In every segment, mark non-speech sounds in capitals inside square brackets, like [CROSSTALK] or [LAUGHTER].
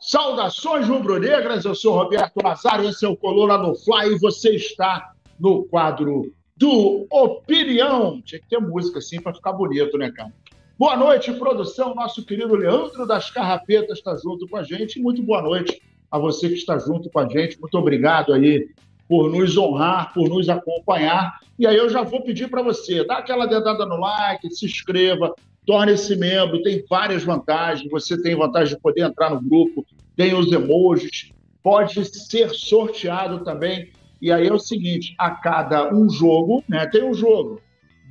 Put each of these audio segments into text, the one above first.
Saudações rubro-negras, eu sou Roberto Nazário, esse é o Coluna do Fly e você está no quadro do Opinião. Tinha que ter música assim para ficar bonito, né, cara? Boa noite, produção. Nosso querido Leandro das Carrapetas está junto com a gente. Muito boa noite a você que está junto com a gente. Muito obrigado aí por nos honrar, por nos acompanhar. E aí eu já vou pedir para você, dá aquela dedada no like, se inscreva, torne-se membro, tem várias vantagens. Você tem vantagem de poder entrar no grupo, tem os emojis, pode ser sorteado também. E aí é o seguinte: a cada um jogo, né, tem um jogo,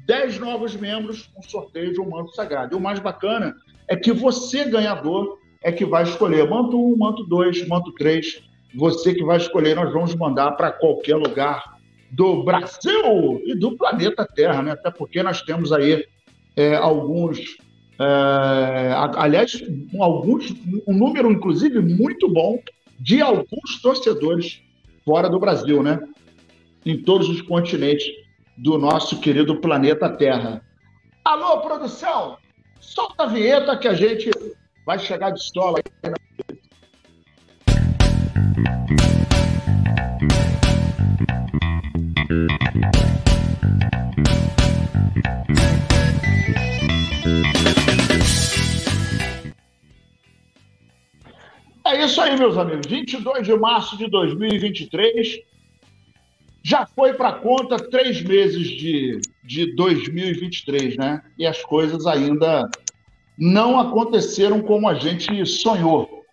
10 novos membros, um sorteio de um manto sagrado. E o mais bacana é que você, ganhador, é que vai escolher manto 1, manto 2, manto 3. Você que vai escolher, nós vamos mandar para qualquer lugar do Brasil e do planeta Terra, né? Até porque nós temos aí é, alguns, é, aliás, alguns, um número, inclusive, muito bom de alguns torcedores fora do Brasil, né? Em todos os continentes do nosso querido planeta Terra. Alô, produção! Solta a vinheta que a gente vai chegar de sola aí na É isso aí, meus amigos. 22 de março de 2023. Já foi para conta três meses de, de 2023, né? E as coisas ainda não aconteceram como a gente sonhou.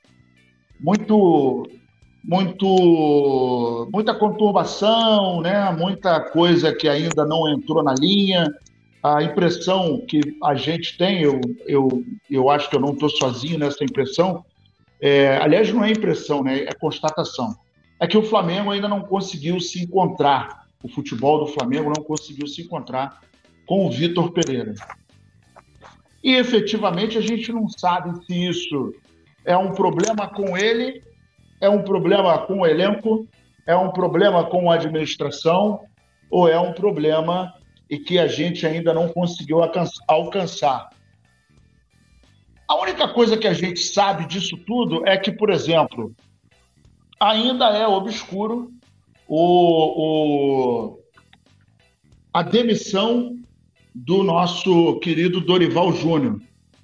Muito, muito, muita conturbação, né? Muita coisa que ainda não entrou na linha. A impressão que a gente tem, eu, eu, eu acho que eu não estou sozinho nessa impressão, é, aliás, não é impressão, né? é constatação. É que o Flamengo ainda não conseguiu se encontrar, o futebol do Flamengo não conseguiu se encontrar com o Vitor Pereira. E efetivamente a gente não sabe se isso é um problema com ele, é um problema com o elenco, é um problema com a administração, ou é um problema e que a gente ainda não conseguiu alcançar. A única coisa que a gente sabe disso tudo é que, por exemplo, ainda é obscuro o, o, a demissão do nosso querido Dorival Júnior.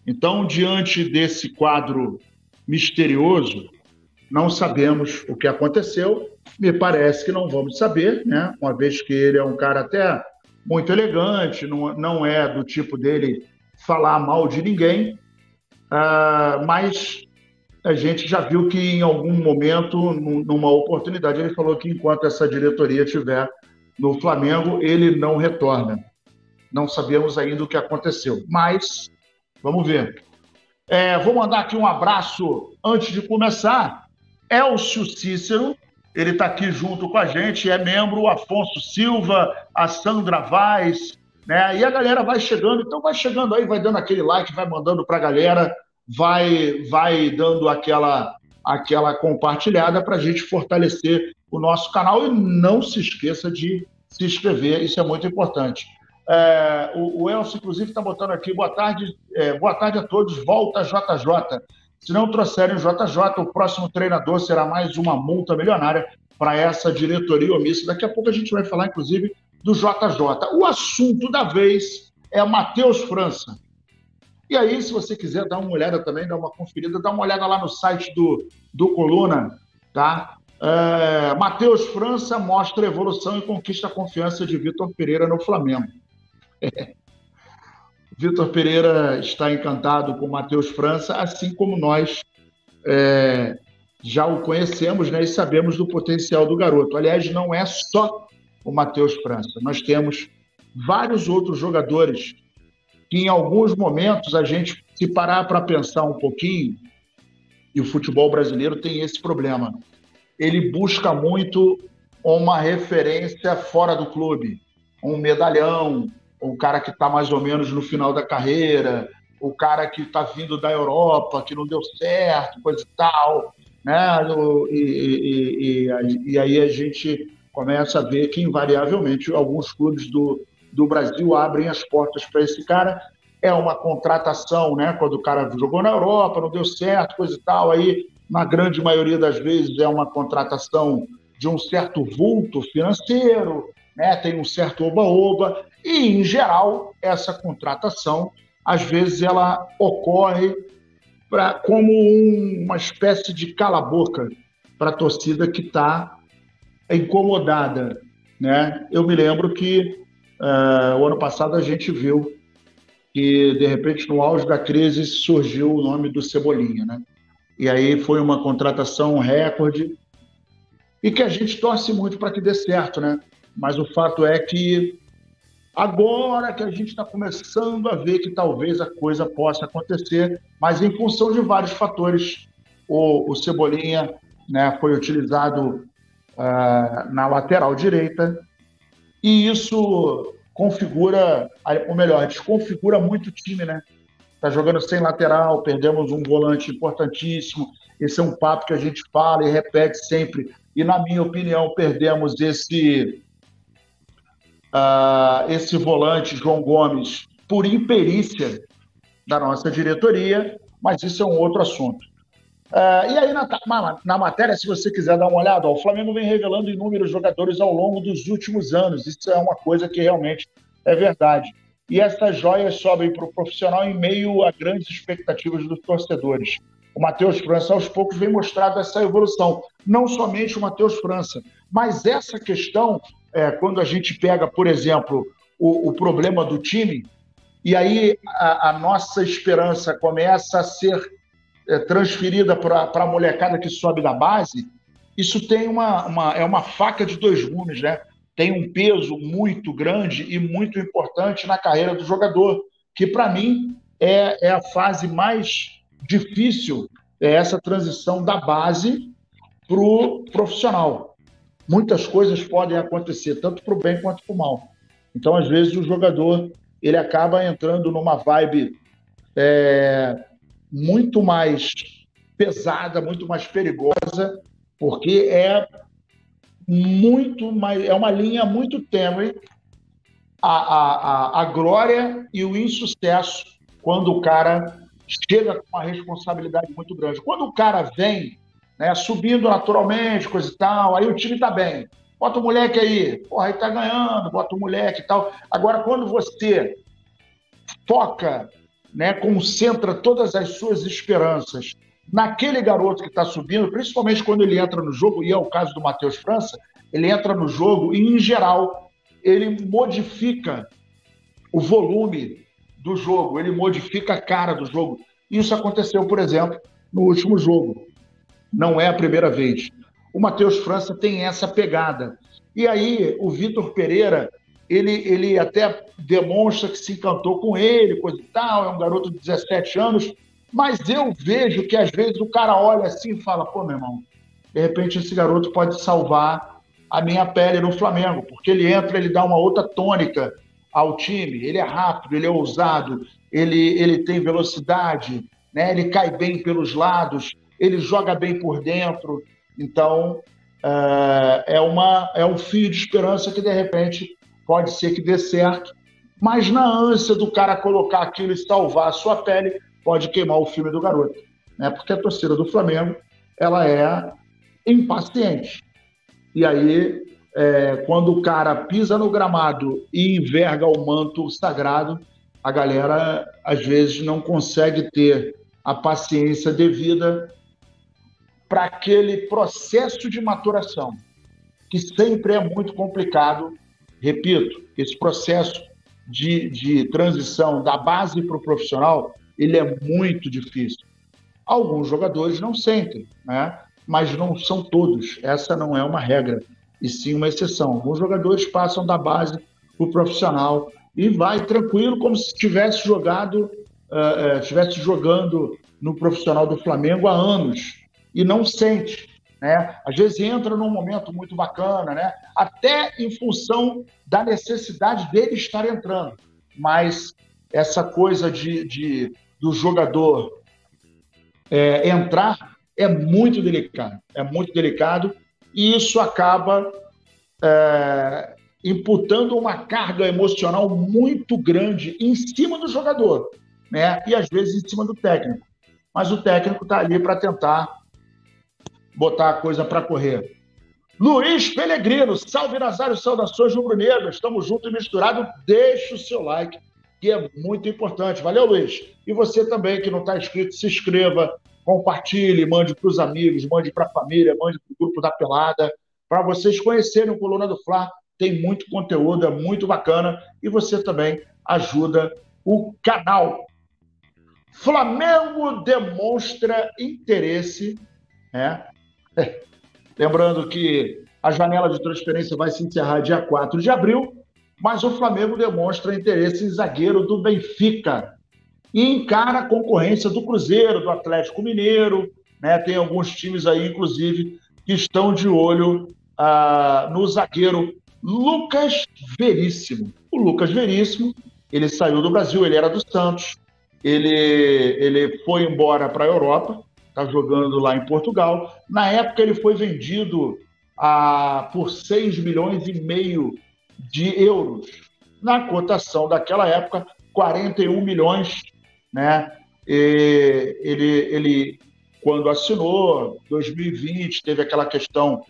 Então, diante desse quadro misterioso, não sabemos o que aconteceu. Me parece que não vamos saber, né? Uma vez que ele é um cara até muito elegante, não, não é do tipo dele falar mal de ninguém. Uh, mas a gente já viu que em algum momento, numa oportunidade, ele falou que enquanto essa diretoria estiver no Flamengo, ele não retorna. Não sabemos ainda o que aconteceu, mas vamos ver. É, vou mandar aqui um abraço antes de começar. Elcio Cícero, ele está aqui junto com a gente, é membro, Afonso Silva, a Sandra Vaz, né? E a galera vai chegando, então vai chegando aí, vai dando aquele like, vai mandando para a galera, vai, vai dando aquela, aquela compartilhada para a gente fortalecer o nosso canal e não se esqueça de se inscrever, isso é muito importante. É, o, o Elcio, inclusive, está botando aqui, boa tarde, é, boa tarde a todos, volta JJ. Se não trouxerem o JJ, o próximo treinador será mais uma multa milionária para essa diretoria omissa. Daqui a pouco a gente vai falar, inclusive, do JJ. O assunto da vez é Matheus França. E aí, se você quiser dar uma olhada também, dar uma conferida, dá uma olhada lá no site do, do Coluna, tá? É, Matheus França mostra evolução e conquista a confiança de Vitor Pereira no Flamengo. É. [LAUGHS] Vitor Pereira está encantado com Matheus França, assim como nós é, já o conhecemos né, e sabemos do potencial do garoto. Aliás, não é só o Matheus França. Nós temos vários outros jogadores que, em alguns momentos, a gente, se parar para pensar um pouquinho, e o futebol brasileiro tem esse problema, ele busca muito uma referência fora do clube, um medalhão, um cara que está mais ou menos no final da carreira, o cara que está vindo da Europa, que não deu certo, coisa e tal, né? E, e, e, e aí a gente começa a ver que, invariavelmente, alguns clubes do, do Brasil abrem as portas para esse cara. É uma contratação, né? Quando o cara jogou na Europa, não deu certo, coisa e tal, aí na grande maioria das vezes é uma contratação de um certo vulto financeiro, né? tem um certo oba-oba, e, em geral, essa contratação, às vezes, ela ocorre pra, como um, uma espécie de cala-boca para a torcida que está incomodada. Né? Eu me lembro que uh, o ano passado a gente viu que, de repente, no auge da crise, surgiu o nome do Cebolinha. Né? E aí foi uma contratação recorde e que a gente torce muito para que dê certo, né? Mas o fato é que agora que a gente está começando a ver que talvez a coisa possa acontecer, mas em função de vários fatores, o, o Cebolinha né, foi utilizado uh, na lateral direita e isso configura, ou melhor, desconfigura muito o time, né? Tá jogando sem lateral, perdemos um volante importantíssimo. Esse é um papo que a gente fala e repete sempre. E, na minha opinião, perdemos esse, uh, esse volante, João Gomes, por imperícia da nossa diretoria, mas isso é um outro assunto. Uh, e aí, na, na, matéria, se você quiser dar uma olhada, ó, o Flamengo vem revelando inúmeros jogadores ao longo dos últimos anos. Isso é uma coisa que realmente é verdade. E essas joias sobem para o profissional em meio a grandes expectativas dos torcedores. O Matheus França, aos poucos, vem mostrando essa evolução. Não somente o Matheus França, mas essa questão, é, quando a gente pega, por exemplo, o, o problema do time, e aí a, a, nossa esperança começa a ser é, transferida para a molecada que sobe da base, isso tem uma, uma, é uma faca de dois gumes, né? Tem um peso muito grande e muito importante na carreira do jogador, que para mim é, é a fase mais difícil é essa transição da base para o profissional. Muitas coisas podem acontecer, tanto para o bem quanto para o mal. Então, às vezes, o jogador ele acaba entrando numa vibe é, muito mais pesada, muito mais perigosa, porque é muito mais, é uma linha muito tênue a, a, a, a glória e o insucesso quando o cara chega com uma responsabilidade muito grande. Quando o cara vem, né, subindo naturalmente, coisa e tal, aí o time tá bem. Bota o moleque aí, porra, aí tá ganhando, bota o moleque e tal. Agora, quando você foca, né, concentra todas as suas esperanças naquele garoto que está subindo, principalmente quando ele entra no jogo, e é o caso do Matheus França, ele entra no jogo e, em geral, ele modifica o volume do jogo, ele modifica a cara do jogo. Isso aconteceu, por exemplo, no último jogo. Não é a primeira vez. O Matheus França tem essa pegada. E aí, o Vitor Pereira, ele, ele até demonstra que se encantou com ele, coisa e tal, é um garoto de 17 anos, mas eu vejo que às vezes o cara olha assim e fala: pô, meu irmão, de repente esse garoto pode salvar a minha pele no Flamengo, porque ele entra, ele dá uma outra tônica ao time. Ele é rápido, ele é ousado, ele, ele tem velocidade, né? ele cai bem pelos lados, ele joga bem por dentro. Então, uh, é, uma, é um fio de esperança que, de repente, pode ser que dê certo. Mas na ânsia do cara colocar aquilo e salvar a sua pele, pode queimar o filme do garoto. Né? Porque a torcida do Flamengo ela é impaciente. E aí é, quando o cara pisa no gramado e enverga o manto sagrado, a galera às vezes não consegue ter a paciência devida para aquele processo de maturação, que sempre é muito complicado. Repito, esse processo de, de transição da base para o profissional, ele é muito difícil. Alguns jogadores não sentem, né? mas não são todos. Essa não é uma regra e sim uma exceção. Alguns jogadores passam da base para o profissional e vai tranquilo, como se tivesse jogado, uh, uh, estivesse jogando no profissional do Flamengo há anos e não sente. Né? Às vezes entra num momento muito bacana, né? até em função da necessidade dele estar entrando. Mas essa coisa de, de do jogador é, entrar é muito delicado. É muito delicado e isso acaba é, imputando uma carga emocional muito grande em cima do jogador, né? E às vezes em cima do técnico. Mas o técnico está ali para tentar botar a coisa para correr. Luiz Pelegrino, salve Nazário, saudações rubro-negras, estamos juntos e misturados, deixa o seu like, que é muito importante. Valeu, Luiz. E você também que não está inscrito, se inscreva, compartilhe, mande para os amigos, mande para a família, mande para o grupo da Pelada, para vocês conhecerem o Coluna do Fla. Tem muito conteúdo, é muito bacana e você também ajuda o canal. Flamengo demonstra interesse, né? [LAUGHS] Lembrando que a janela de transferência vai se encerrar dia 4 de abril, mas o Flamengo demonstra interesse em zagueiro do Benfica e encara a concorrência do Cruzeiro, do Atlético Mineiro, né? Tem alguns times aí, inclusive, que estão de olho ah, no zagueiro Lucas Veríssimo. O Lucas Veríssimo, ele saiu do Brasil, ele era do Santos, ele, ele foi embora para a Europa, está jogando lá em Portugal. Na época, ele foi vendido a, por 6 milhões e meio de euros. Na cotação daquela época, 41 milhões, né? E ele, ele, quando assinou, 2020, teve aquela questão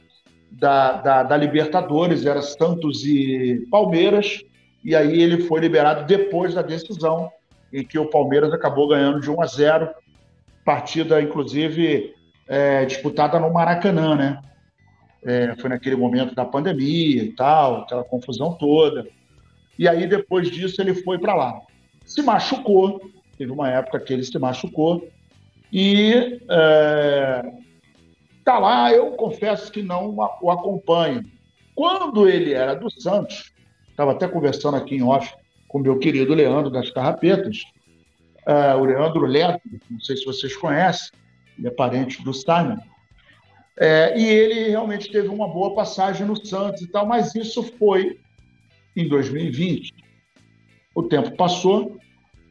da, da, da Libertadores, era Santos e Palmeiras, e aí ele foi liberado depois da decisão, em que o Palmeiras acabou ganhando de 1 a 0 partida, inclusive, é, disputada no Maracanã, né? É, foi naquele momento da pandemia e tal, aquela confusão toda. E aí, depois disso, ele foi para lá. Se machucou, teve uma época que ele se machucou, e é, tá lá, eu confesso que não o acompanho. Quando ele era do Santos, estava até conversando aqui em off com meu querido Leandro das Carrapetas, uh, o Leandro Leto, não sei se vocês conhecem, ele é parente do Simon. É, e ele realmente teve uma boa passagem no Santos e tal, mas isso foi em 2020. O tempo passou,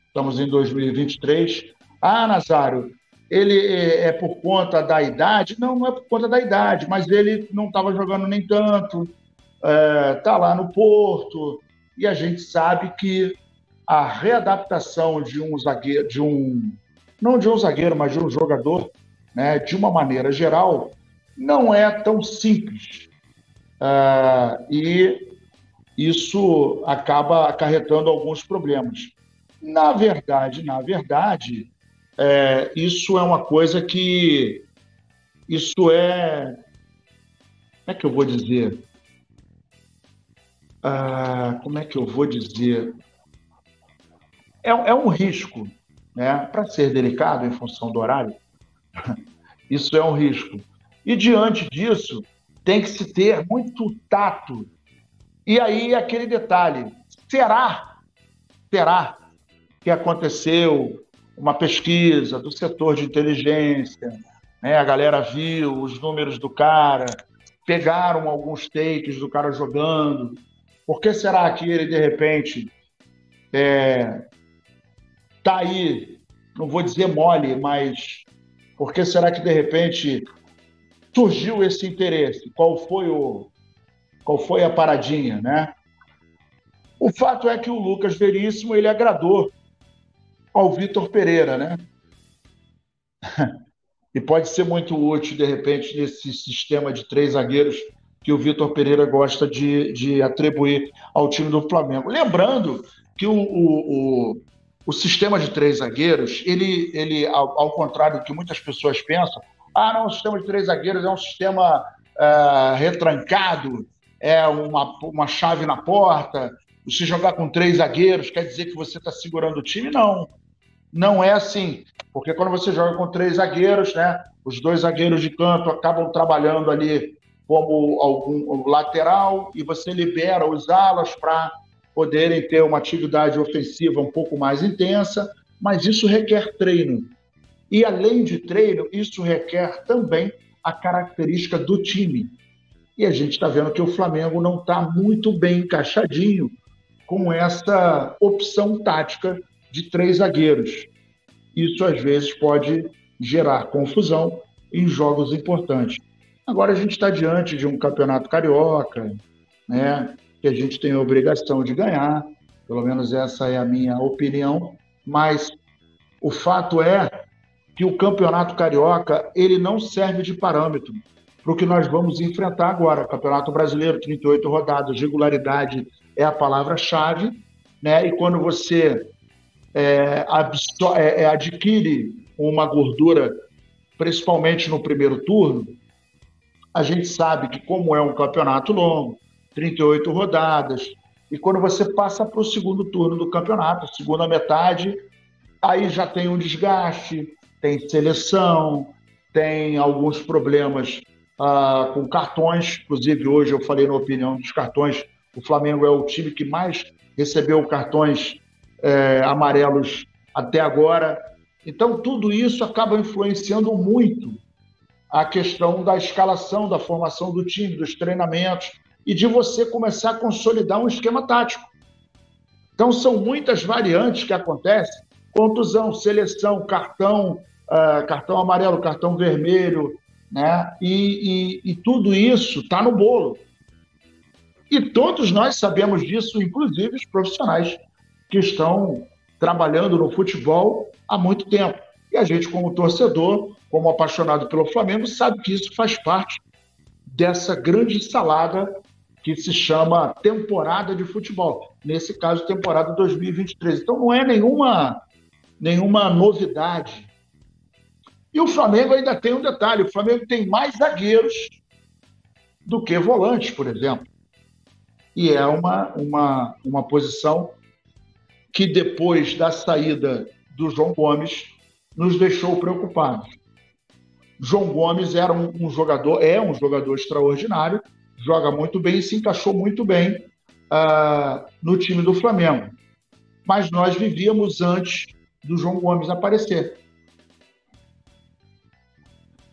estamos em 2023. Ah, Nazário, ele é, é por conta da idade? Não, não é por conta da idade, mas ele não estava jogando nem tanto, está é, lá no Porto, e a gente sabe que a readaptação de um zagueiro, de um não de um zagueiro, mas de um jogador, né, de uma maneira geral, não é tão simples. Uh, e isso acaba acarretando alguns problemas. Na verdade, na verdade, é, isso é uma coisa que isso é como é que eu vou dizer? Ah, como é que eu vou dizer? É, é um risco, né? Para ser delicado em função do horário, [LAUGHS] isso é um risco. E diante disso, tem que se ter muito tato. E aí aquele detalhe: será, será que aconteceu uma pesquisa do setor de inteligência? Né? A galera viu os números do cara, pegaram alguns takes do cara jogando. Por que será que ele, de repente, é, tá aí, não vou dizer mole, mas por que será que de repente surgiu esse interesse? Qual foi o qual foi a paradinha, né? O fato é que o Lucas Veríssimo ele agradou ao Vitor Pereira, né? [LAUGHS] e pode ser muito útil de repente nesse sistema de três zagueiros que o Vitor Pereira gosta de, de atribuir ao time do Flamengo. Lembrando que o, o, o o sistema de três zagueiros, ele, ele ao, ao, contrário do que muitas pessoas pensam, ah, não, o sistema de três zagueiros é um sistema uh, retrancado, é uma, uma chave na porta. Se jogar com três zagueiros, quer dizer que você está segurando o time? Não. Não é assim. Porque quando você joga com três zagueiros, né, os dois zagueiros de canto acabam trabalhando ali como algum lateral e você libera os alas para poderem ter uma atividade ofensiva um pouco mais intensa, mas isso requer treino. E além de treino, isso requer também a característica do time. E a gente está vendo que o Flamengo não está muito bem encaixadinho com essa opção tática de três zagueiros. Isso às vezes pode gerar confusão em jogos importantes. Agora a gente está diante de um campeonato carioca, né? Que a gente tem a obrigação de ganhar, pelo menos essa é a minha opinião, mas o fato é que o Campeonato Carioca ele não serve de parâmetro para o que nós vamos enfrentar agora. Campeonato Brasileiro, 38 rodadas, regularidade é a palavra-chave, né? E quando você é, é, é, adquire uma gordura, principalmente no primeiro turno, a gente sabe que, como é um campeonato longo, 38 rodadas, e quando você passa para o segundo turno do campeonato, segunda metade, aí já tem um desgaste, tem seleção, tem alguns problemas ah, com cartões. Inclusive, hoje eu falei na opinião dos cartões, o Flamengo é o time que mais recebeu cartões é, amarelos até agora. Então, tudo isso acaba influenciando muito a questão da escalação, da formação do time, dos treinamentos e de você começar a consolidar um esquema tático. Então, são muitas variantes que acontecem: contusão, seleção, cartão, uh, cartão amarelo, cartão vermelho, né? E, e, e tudo isso está no bolo. E todos nós sabemos disso, inclusive os profissionais que estão trabalhando no futebol há muito tempo. E a gente, como torcedor, como apaixonado pelo Flamengo, sabe que isso faz parte dessa grande salada que se chama temporada de futebol. Nesse caso, temporada 2023. Então não é nenhuma, nenhuma novidade. E o Flamengo ainda tem um detalhe: o Flamengo tem mais zagueiros do que volantes, por exemplo. E é uma, uma, uma posição que depois da saída do João Gomes nos deixou preocupados. João Gomes era um, um jogador, é um jogador extraordinário, joga muito bem e se encaixou muito bem uh, no time do Flamengo. Mas nós vivíamos antes do João Gomes aparecer.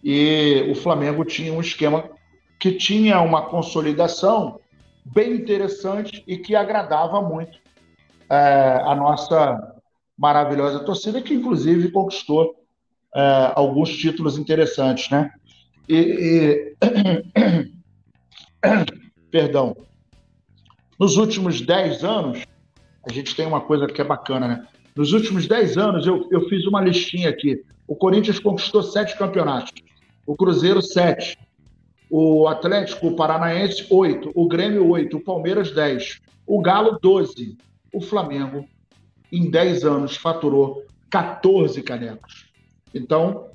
E o Flamengo tinha um esquema que tinha uma consolidação bem interessante e que agradava muito é, a nossa maravilhosa torcida, que inclusive conquistou é, alguns títulos interessantes, né? E, e... [CLEARS THROAT] [COUGHS] perdão, nos últimos 10 anos, a gente tem uma coisa que é bacana, né? Nos últimos 10 anos, eu, eu fiz uma listinha aqui. O Corinthians conquistou sete campeonatos, o Cruzeiro, sete, o Atlético Paranaense, oito, o Grêmio, oito, o Palmeiras, dez, o Galo, doze, o Flamengo, em 10 anos, faturou 14 canecos. Então,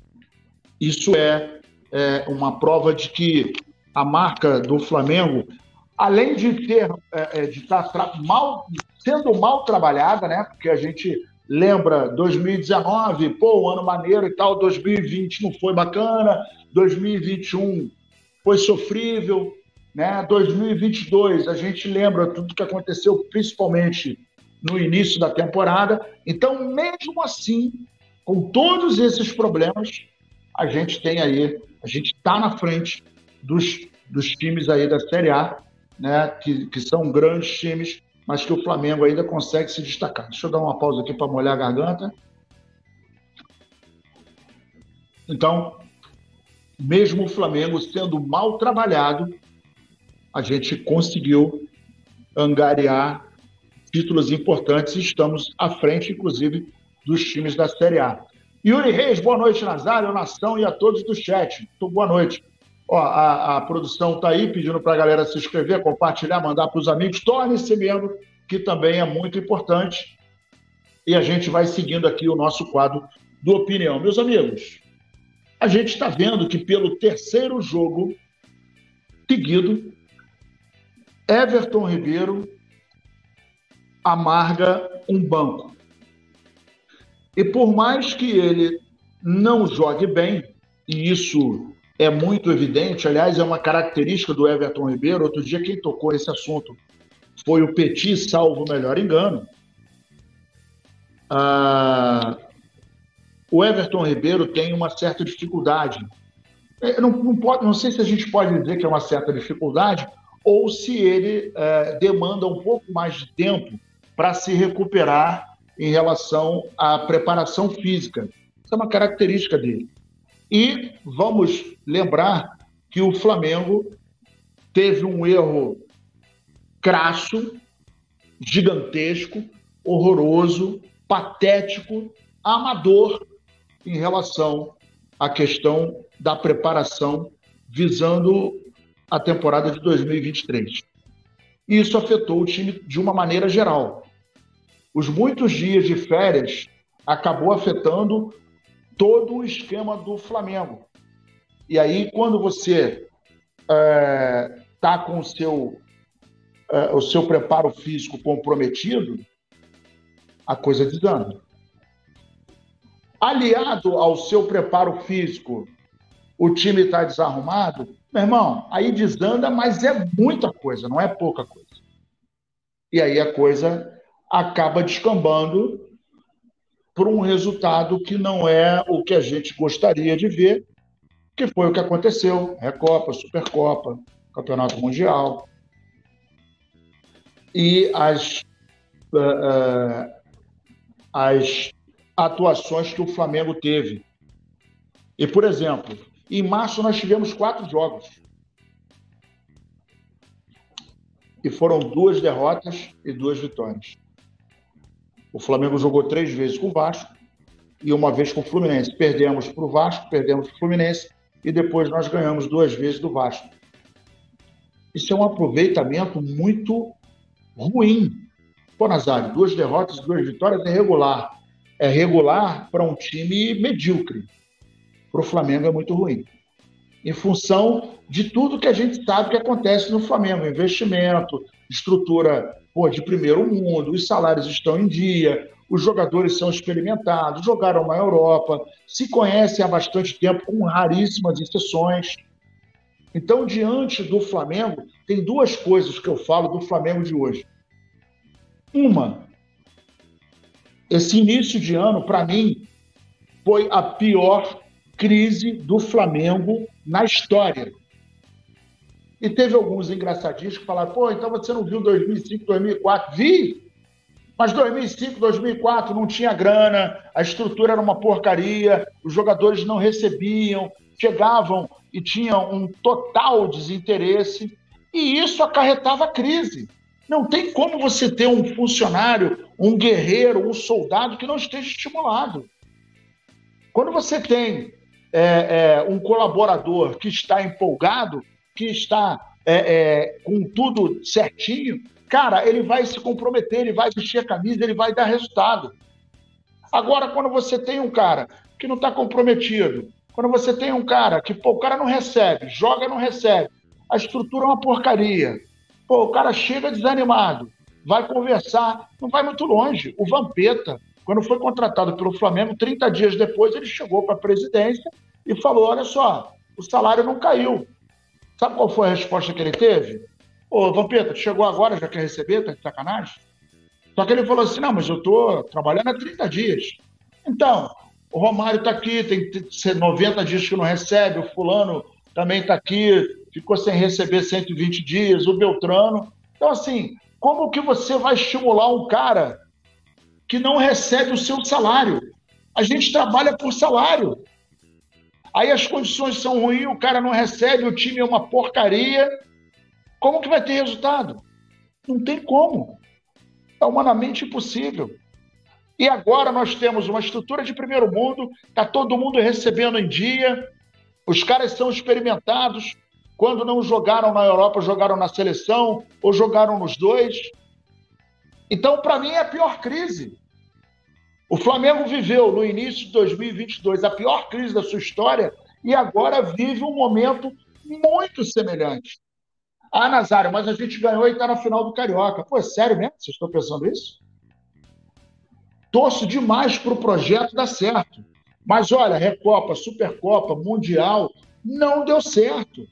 isso é, é uma prova de que a marca do Flamengo, além de ter é, é de estar mal, sendo mal trabalhada, né? Porque a gente lembra 2019, pô, um ano maneiro e tal, 2020 não foi bacana, 2021 foi sofrível, né? 2022 a gente lembra tudo que aconteceu, principalmente no início da temporada. Então, mesmo assim, com todos esses problemas, a gente tem aí, a gente está na frente dos, dos times aí da Série A, né, que, que são grandes times, mas que o Flamengo ainda consegue se destacar. Deixa eu dar uma pausa aqui para molhar a garganta. Então, mesmo o Flamengo sendo mal trabalhado, a gente conseguiu angariar títulos importantes e estamos à frente, inclusive, dos times da Série A. Yuri Reis, boa noite, Nazário, Nação e a todos do chat. Boa noite. Ó, a, a produção está aí pedindo para a galera se inscrever, compartilhar, mandar para os amigos. Torne-se membro, que também é muito importante. E a gente vai seguindo aqui o nosso quadro do Opinião. Meus amigos, a gente está vendo que pelo terceiro jogo seguido, Everton Ribeiro amarga um banco. E por mais que ele não jogue bem, e isso é muito evidente, aliás, é uma característica do Everton Ribeiro. Outro dia, quem tocou esse assunto foi o Petit, salvo o melhor engano. Ah, o Everton Ribeiro tem uma certa dificuldade. É, não, não, pode, não sei se a gente pode dizer que é uma certa dificuldade, ou se ele é, demanda um pouco mais de tempo para se recuperar em relação à preparação física. Isso é uma característica dele. E vamos lembrar que o Flamengo teve um erro crasso, gigantesco, horroroso, patético, amador em relação à questão da preparação visando a temporada de 2023. Isso afetou o time de uma maneira geral. Os muitos dias de férias acabou afetando todo o esquema do Flamengo. E aí, quando você está é, tá com o seu, é, o seu preparo físico comprometido, a coisa desanda. Aliado ao seu preparo físico, o time está desarrumado, meu irmão, aí desanda, mas é muita coisa, não é pouca coisa. E aí a coisa acaba descambando por um resultado que não é o que a gente gostaria de ver, que foi o que aconteceu: Recopa, Supercopa, Campeonato Mundial. E as, uh, as atuações que o Flamengo teve. E, por exemplo, em março nós tivemos quatro jogos. E foram duas derrotas e duas vitórias. O Flamengo jogou três vezes com o Vasco e uma vez com o Fluminense. Perdemos para o Vasco, perdemos para o Fluminense e depois nós ganhamos duas vezes do Vasco. Isso é um aproveitamento muito ruim. Pô, Nazário, duas derrotas, duas vitórias é regular. É regular para um time medíocre. Para o Flamengo é muito ruim. Em função de tudo que a gente sabe que acontece no Flamengo: investimento, estrutura pô, de primeiro mundo, os salários estão em dia, os jogadores são experimentados, jogaram na Europa, se conhecem há bastante tempo, com raríssimas exceções. Então, diante do Flamengo, tem duas coisas que eu falo do Flamengo de hoje. Uma, esse início de ano, para mim, foi a pior crise do Flamengo na história. E teve alguns engraçadinhos que falaram: pô, então você não viu 2005, 2004? Vi! Mas 2005, 2004 não tinha grana, a estrutura era uma porcaria, os jogadores não recebiam, chegavam e tinham um total desinteresse, e isso acarretava crise. Não tem como você ter um funcionário, um guerreiro, um soldado que não esteja estimulado. Quando você tem é, é, um colaborador que está empolgado, que está é, é, com tudo certinho, cara, ele vai se comprometer, ele vai vestir a camisa, ele vai dar resultado. Agora, quando você tem um cara que não está comprometido, quando você tem um cara que, pô, o cara não recebe, joga não recebe, a estrutura é uma porcaria, pô, o cara chega desanimado, vai conversar, não vai muito longe. O Vampeta, quando foi contratado pelo Flamengo, 30 dias depois ele chegou para a presidência e falou: olha só, o salário não caiu. Sabe qual foi a resposta que ele teve? Ô, Vampeta, chegou agora, já quer receber? Tá de sacanagem? Só que ele falou assim: não, mas eu tô trabalhando há 30 dias. Então, o Romário está aqui, tem 90 dias que não recebe, o Fulano também está aqui, ficou sem receber 120 dias, o Beltrano. Então, assim, como que você vai estimular um cara que não recebe o seu salário? A gente trabalha por salário. Aí as condições são ruins, o cara não recebe, o time é uma porcaria. Como que vai ter resultado? Não tem como. É humanamente impossível. E agora nós temos uma estrutura de primeiro mundo, está todo mundo recebendo em dia, os caras são experimentados. Quando não jogaram na Europa, jogaram na seleção ou jogaram nos dois. Então, para mim, é a pior crise. O Flamengo viveu no início de 2022 a pior crise da sua história e agora vive um momento muito semelhante. Ah, Nazário, mas a gente ganhou e está na final do Carioca. Pô, é sério mesmo? Vocês estão pensando isso? Torço demais para o projeto dar certo. Mas olha, Recopa, Supercopa, Mundial, não deu certo.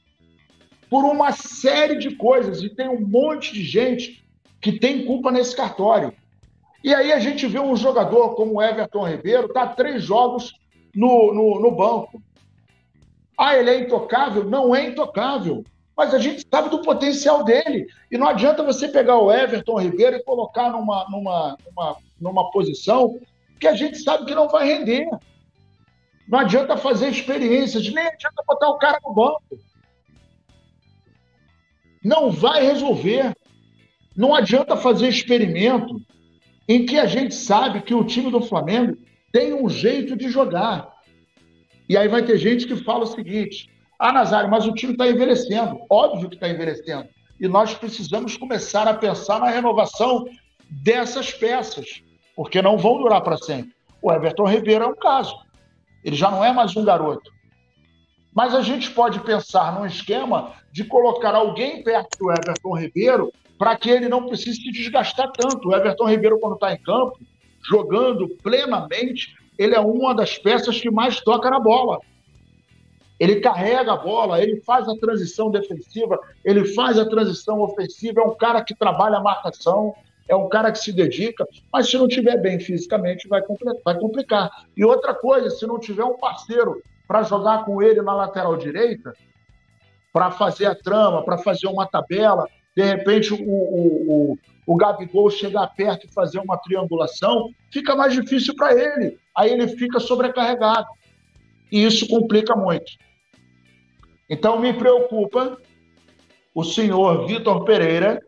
Por uma série de coisas. E tem um monte de gente que tem culpa nesse cartório. E aí a gente vê um jogador como Everton Ribeiro, tá três jogos no, no, no banco. Ah, ele é intocável? Não é intocável. Mas a gente sabe do potencial dele. E não adianta você pegar o Everton Ribeiro e colocar numa, numa, numa, numa posição que a gente sabe que não vai render. Não adianta fazer experiências, nem adianta botar o cara no banco. Não vai resolver. Não adianta fazer experimento em que a gente sabe que o time do Flamengo tem um jeito de jogar. E aí vai ter gente que fala o seguinte: ah, Nazário, mas o time está envelhecendo. Óbvio que está envelhecendo. E nós precisamos começar a pensar na renovação dessas peças, porque não vão durar para sempre. O Everton Ribeiro é um caso. Ele já não é mais um garoto. Mas a gente pode pensar num esquema de colocar alguém perto do Everton Ribeiro para que ele não precise se desgastar tanto. O Everton Ribeiro, quando está em campo, jogando plenamente, ele é uma das peças que mais toca na bola. Ele carrega a bola, ele faz a transição defensiva, ele faz a transição ofensiva, é um cara que trabalha a marcação, é um cara que se dedica, mas se não tiver bem fisicamente, vai complicar. E outra coisa, se não tiver um parceiro para jogar com ele na lateral direita, para fazer a trama, para fazer uma tabela, de repente o, o, o, o Gabigol chegar perto e fazer uma triangulação, fica mais difícil para ele. Aí ele fica sobrecarregado. E isso complica muito. Então me preocupa o senhor Vitor Pereira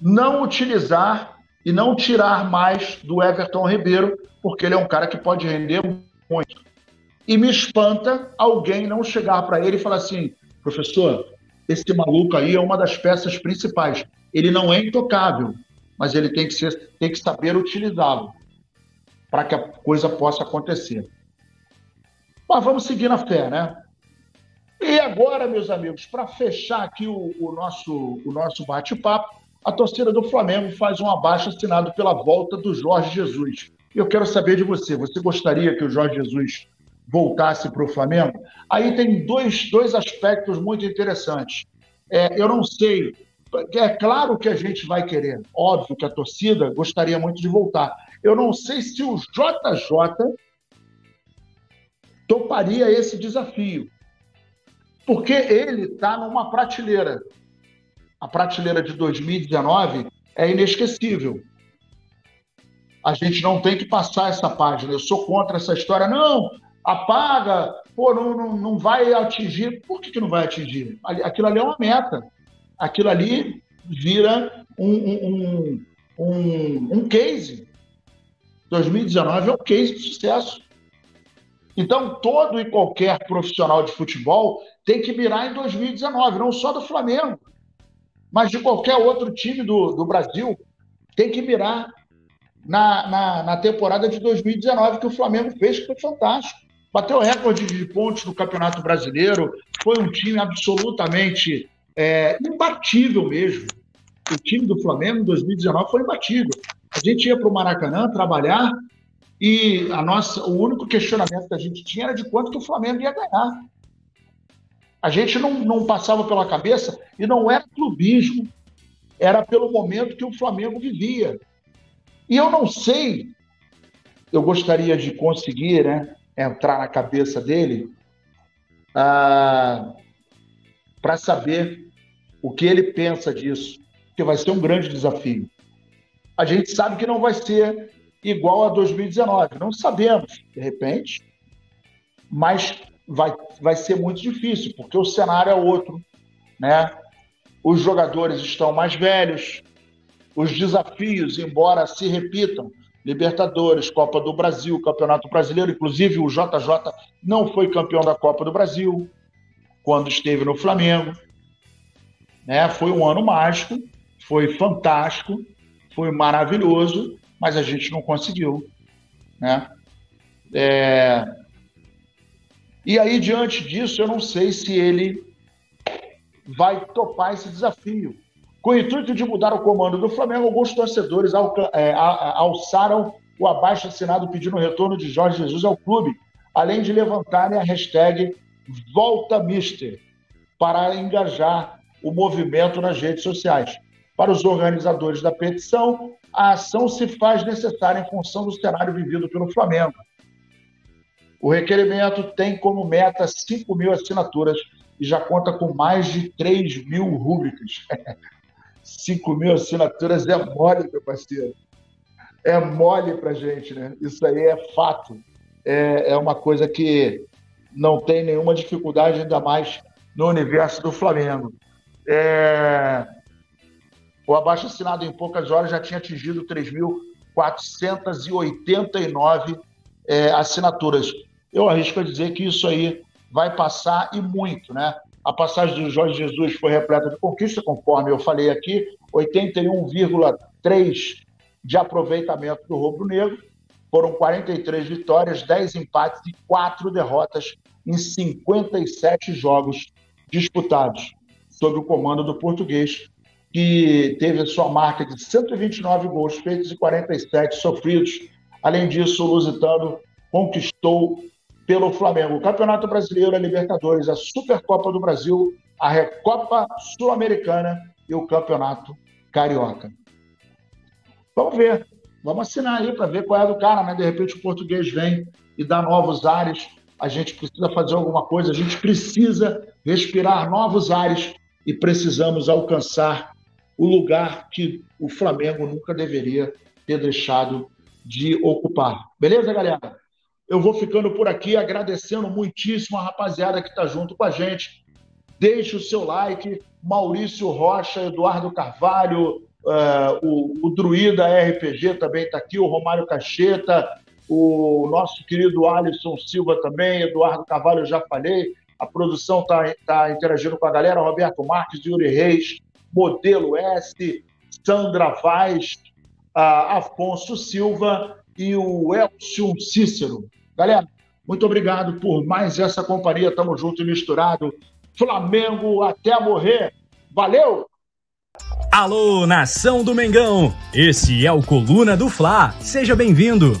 não utilizar e não tirar mais do Everton Ribeiro, porque ele é um cara que pode render muito. E me espanta alguém não chegar para ele e falar assim: professor, esse maluco aí é uma das peças principais. Ele não é intocável, mas ele tem que, ser, tem que saber utilizá-lo para que a coisa possa acontecer. Mas vamos seguir na fé, né? E agora, meus amigos, para fechar aqui o, o, nosso, o nosso bate-papo, a torcida do Flamengo faz um abaixo assinado pela volta do Jorge Jesus. Eu quero saber de você. Você gostaria que o Jorge Jesus voltasse para o Flamengo? Aí tem dois, dois aspectos muito interessantes. É, eu não sei. É claro que a gente vai querer. Óbvio que a torcida gostaria muito de voltar. Eu não sei se o JJ toparia esse desafio. Porque ele está numa prateleira a prateleira de 2019 é inesquecível. A gente não tem que passar essa página. Eu sou contra essa história. Não, apaga, pô, não, não, não vai atingir. Por que, que não vai atingir? Aquilo ali é uma meta. Aquilo ali vira um, um, um, um case. 2019 é um case de sucesso. Então, todo e qualquer profissional de futebol tem que mirar em 2019, não só do Flamengo mas de qualquer outro time do, do Brasil, tem que mirar na, na, na, temporada de 2019 que o Flamengo fez, que foi fantástico. Bateu recorde de pontos no Campeonato Brasileiro, foi um time absolutamente é, imbatível mesmo. O time do Flamengo em 2019 foi imbatível. A gente ia para o Maracanã trabalhar e a nossa, o único questionamento que a gente tinha era de quanto que o Flamengo ia ganhar. A gente não, não passava pela cabeça, e não era clubismo, era pelo momento que o Flamengo vivia. E eu não sei, eu gostaria de conseguir né, entrar na cabeça dele ah, para saber o que ele pensa disso, que vai ser um grande desafio. A gente sabe que não vai ser igual a 2019, não sabemos, de repente, mas vai, vai ser muito difícil, porque o cenário é outro, né? Os jogadores estão mais velhos, os desafios, embora se repitam, Libertadores, Copa do Brasil, Campeonato Brasileiro, inclusive o JJ não foi campeão da Copa do Brasil quando esteve no Flamengo. Né? Foi um ano mágico, foi fantástico, foi maravilhoso, mas a gente não conseguiu. Né? É... E aí, diante disso, eu não sei se ele vai topar esse desafio. Com o intuito de mudar o comando do Flamengo, alguns torcedores é, alçaram o abaixo assinado pedindo o retorno de Jorge Jesus ao clube, além de levantarem a hashtag Volta Mister para engajar o movimento nas redes sociais. Para os organizadores da petição, a ação se faz necessária em função do cenário vivido pelo Flamengo, o requerimento tem como meta 5 mil assinaturas e já conta com mais de 3 mil rúbricas. [LAUGHS] 5 mil assinaturas é mole, meu parceiro. É mole para gente, né? Isso aí é fato. É, é uma coisa que não tem nenhuma dificuldade, ainda mais no universo do Flamengo. É... O abaixo assinado em poucas horas já tinha atingido 3.489 é, assinaturas. eu arrisco a dizer que isso aí vai passar e muito, né? A passagem do Jorge Jesus foi repleta de conquista, conforme eu falei aqui, 81,3 de aproveitamento do rubro-negro, foram 43 vitórias, 10 empates e 4 derrotas em 57 jogos disputados, sob o comando do português, que teve a sua marca de 129 gols feitos e 47 sofridos. Além disso, o Lusitano conquistou pelo Flamengo o Campeonato Brasileiro, a Libertadores, a Supercopa do Brasil, a Recopa Sul-Americana e o Campeonato Carioca. Vamos ver, vamos assinar aí para ver qual é do cara, né? De repente o português vem e dá novos ares. A gente precisa fazer alguma coisa, a gente precisa respirar novos ares e precisamos alcançar o lugar que o Flamengo nunca deveria ter deixado de ocupar. Beleza, galera? Eu vou ficando por aqui agradecendo muitíssimo a rapaziada que está junto com a gente. Deixe o seu like. Maurício Rocha, Eduardo Carvalho, uh, o, o Druida RPG também está aqui, o Romário Cacheta, o nosso querido Alisson Silva também, Eduardo Carvalho, já falei. A produção está tá interagindo com a galera, Roberto Marques, Yuri Reis, Modelo S, Sandra Vaz, uh, Afonso Silva e o Elcio Cícero. Galera, muito obrigado por mais essa companhia. Tamo junto e misturado. Flamengo até morrer. Valeu! Alô, nação do Mengão! Esse é o Coluna do Fla. Seja bem-vindo.